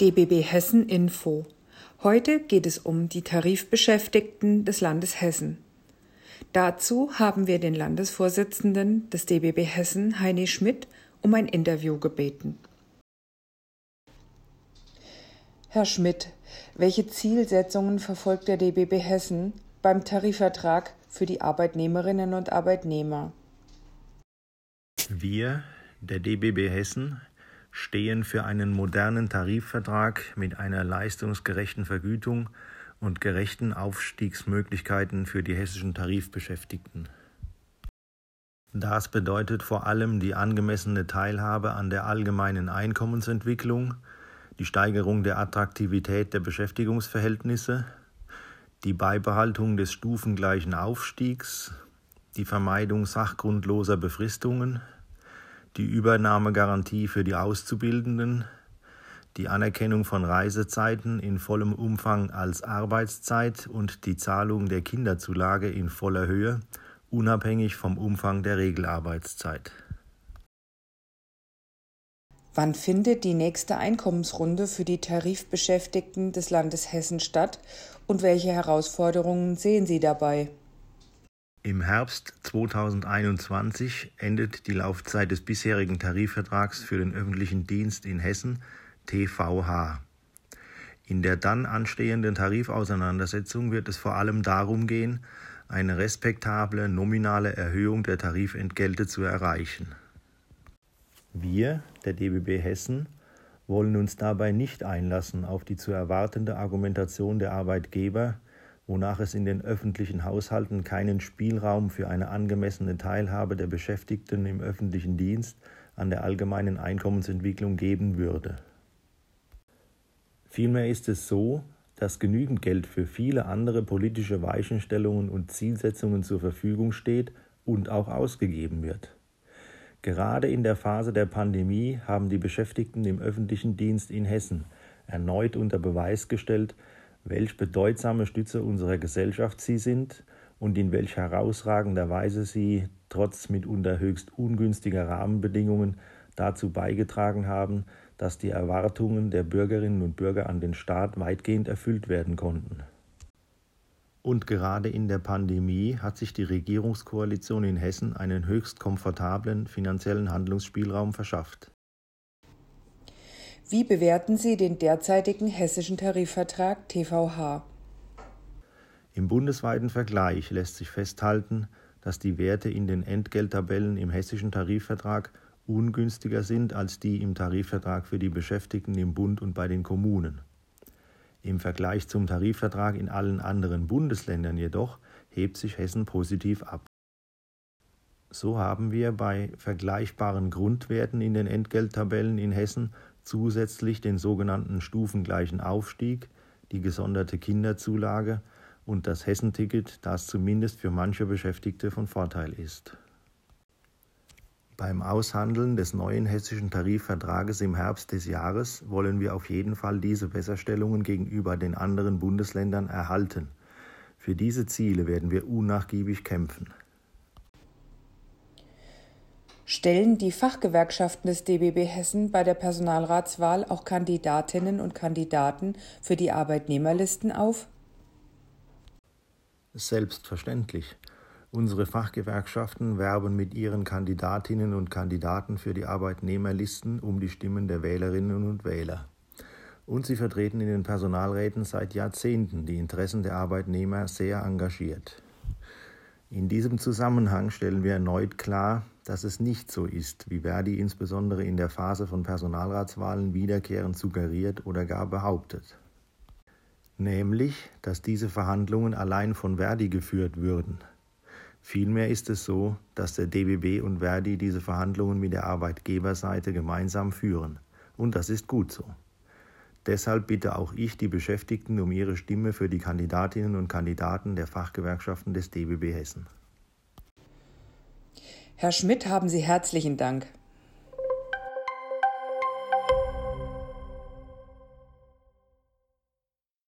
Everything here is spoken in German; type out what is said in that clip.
DBB Hessen Info. Heute geht es um die Tarifbeschäftigten des Landes Hessen. Dazu haben wir den Landesvorsitzenden des DBB Hessen, Heini Schmidt, um ein Interview gebeten. Herr Schmidt, welche Zielsetzungen verfolgt der DBB Hessen beim Tarifvertrag für die Arbeitnehmerinnen und Arbeitnehmer? Wir, der DBB Hessen, stehen für einen modernen Tarifvertrag mit einer leistungsgerechten Vergütung und gerechten Aufstiegsmöglichkeiten für die hessischen Tarifbeschäftigten. Das bedeutet vor allem die angemessene Teilhabe an der allgemeinen Einkommensentwicklung, die Steigerung der Attraktivität der Beschäftigungsverhältnisse, die Beibehaltung des stufengleichen Aufstiegs, die Vermeidung sachgrundloser Befristungen, die Übernahmegarantie für die Auszubildenden, die Anerkennung von Reisezeiten in vollem Umfang als Arbeitszeit und die Zahlung der Kinderzulage in voller Höhe, unabhängig vom Umfang der Regelarbeitszeit. Wann findet die nächste Einkommensrunde für die Tarifbeschäftigten des Landes Hessen statt und welche Herausforderungen sehen Sie dabei? Im Herbst 2021 endet die Laufzeit des bisherigen Tarifvertrags für den öffentlichen Dienst in Hessen TVH. In der dann anstehenden Tarifauseinandersetzung wird es vor allem darum gehen, eine respektable nominale Erhöhung der Tarifentgelte zu erreichen. Wir, der DBB Hessen, wollen uns dabei nicht einlassen auf die zu erwartende Argumentation der Arbeitgeber, wonach es in den öffentlichen Haushalten keinen Spielraum für eine angemessene Teilhabe der Beschäftigten im öffentlichen Dienst an der allgemeinen Einkommensentwicklung geben würde. Vielmehr ist es so, dass genügend Geld für viele andere politische Weichenstellungen und Zielsetzungen zur Verfügung steht und auch ausgegeben wird. Gerade in der Phase der Pandemie haben die Beschäftigten im öffentlichen Dienst in Hessen erneut unter Beweis gestellt, welch bedeutsame Stütze unserer Gesellschaft sie sind und in welch herausragender Weise sie trotz mitunter höchst ungünstiger Rahmenbedingungen dazu beigetragen haben, dass die Erwartungen der Bürgerinnen und Bürger an den Staat weitgehend erfüllt werden konnten. Und gerade in der Pandemie hat sich die Regierungskoalition in Hessen einen höchst komfortablen finanziellen Handlungsspielraum verschafft. Wie bewerten Sie den derzeitigen hessischen Tarifvertrag TVH? Im bundesweiten Vergleich lässt sich festhalten, dass die Werte in den Entgelttabellen im hessischen Tarifvertrag ungünstiger sind als die im Tarifvertrag für die Beschäftigten im Bund und bei den Kommunen. Im Vergleich zum Tarifvertrag in allen anderen Bundesländern jedoch hebt sich Hessen positiv ab. So haben wir bei vergleichbaren Grundwerten in den Entgelttabellen in Hessen zusätzlich den sogenannten stufengleichen Aufstieg, die gesonderte Kinderzulage und das Hessenticket, das zumindest für manche Beschäftigte von Vorteil ist. Beim Aushandeln des neuen hessischen Tarifvertrages im Herbst des Jahres wollen wir auf jeden Fall diese Besserstellungen gegenüber den anderen Bundesländern erhalten. Für diese Ziele werden wir unnachgiebig kämpfen. Stellen die Fachgewerkschaften des DBB Hessen bei der Personalratswahl auch Kandidatinnen und Kandidaten für die Arbeitnehmerlisten auf? Selbstverständlich. Unsere Fachgewerkschaften werben mit ihren Kandidatinnen und Kandidaten für die Arbeitnehmerlisten um die Stimmen der Wählerinnen und Wähler. Und sie vertreten in den Personalräten seit Jahrzehnten die Interessen der Arbeitnehmer sehr engagiert. In diesem Zusammenhang stellen wir erneut klar, dass es nicht so ist, wie Verdi insbesondere in der Phase von Personalratswahlen wiederkehrend suggeriert oder gar behauptet. Nämlich, dass diese Verhandlungen allein von Verdi geführt würden. Vielmehr ist es so, dass der DBB und Verdi diese Verhandlungen mit der Arbeitgeberseite gemeinsam führen. Und das ist gut so. Deshalb bitte auch ich die Beschäftigten um ihre Stimme für die Kandidatinnen und Kandidaten der Fachgewerkschaften des DBB Hessen. Herr Schmidt, haben Sie herzlichen Dank.